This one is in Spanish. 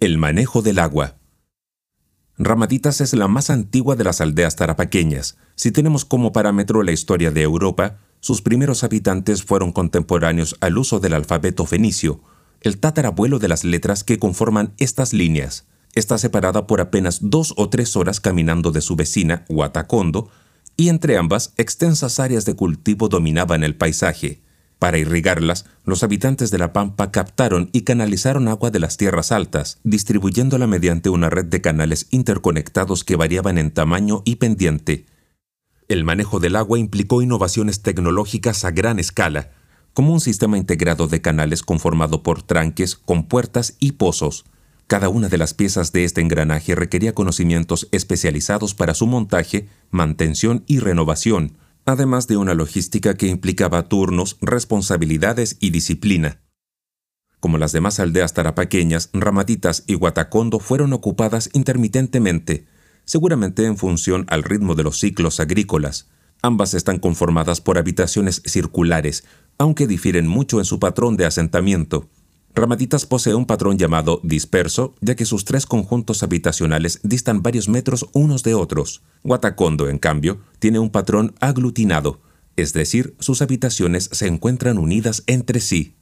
El manejo del agua. Ramaditas es la más antigua de las aldeas tarapaqueñas. Si tenemos como parámetro la historia de Europa, sus primeros habitantes fueron contemporáneos al uso del alfabeto fenicio, el tatarabuelo de las letras que conforman estas líneas. Está separada por apenas dos o tres horas caminando de su vecina, Huatacondo, y entre ambas extensas áreas de cultivo dominaban el paisaje. Para irrigarlas, los habitantes de la Pampa captaron y canalizaron agua de las tierras altas, distribuyéndola mediante una red de canales interconectados que variaban en tamaño y pendiente. El manejo del agua implicó innovaciones tecnológicas a gran escala, como un sistema integrado de canales conformado por tranques, compuertas y pozos. Cada una de las piezas de este engranaje requería conocimientos especializados para su montaje, mantención y renovación, además de una logística que implicaba turnos, responsabilidades y disciplina. Como las demás aldeas tarapaqueñas, Ramaditas y Guatacondo fueron ocupadas intermitentemente, seguramente en función al ritmo de los ciclos agrícolas. Ambas están conformadas por habitaciones circulares, aunque difieren mucho en su patrón de asentamiento. Ramaditas posee un patrón llamado disperso, ya que sus tres conjuntos habitacionales distan varios metros unos de otros. Guatacondo, en cambio, tiene un patrón aglutinado, es decir, sus habitaciones se encuentran unidas entre sí.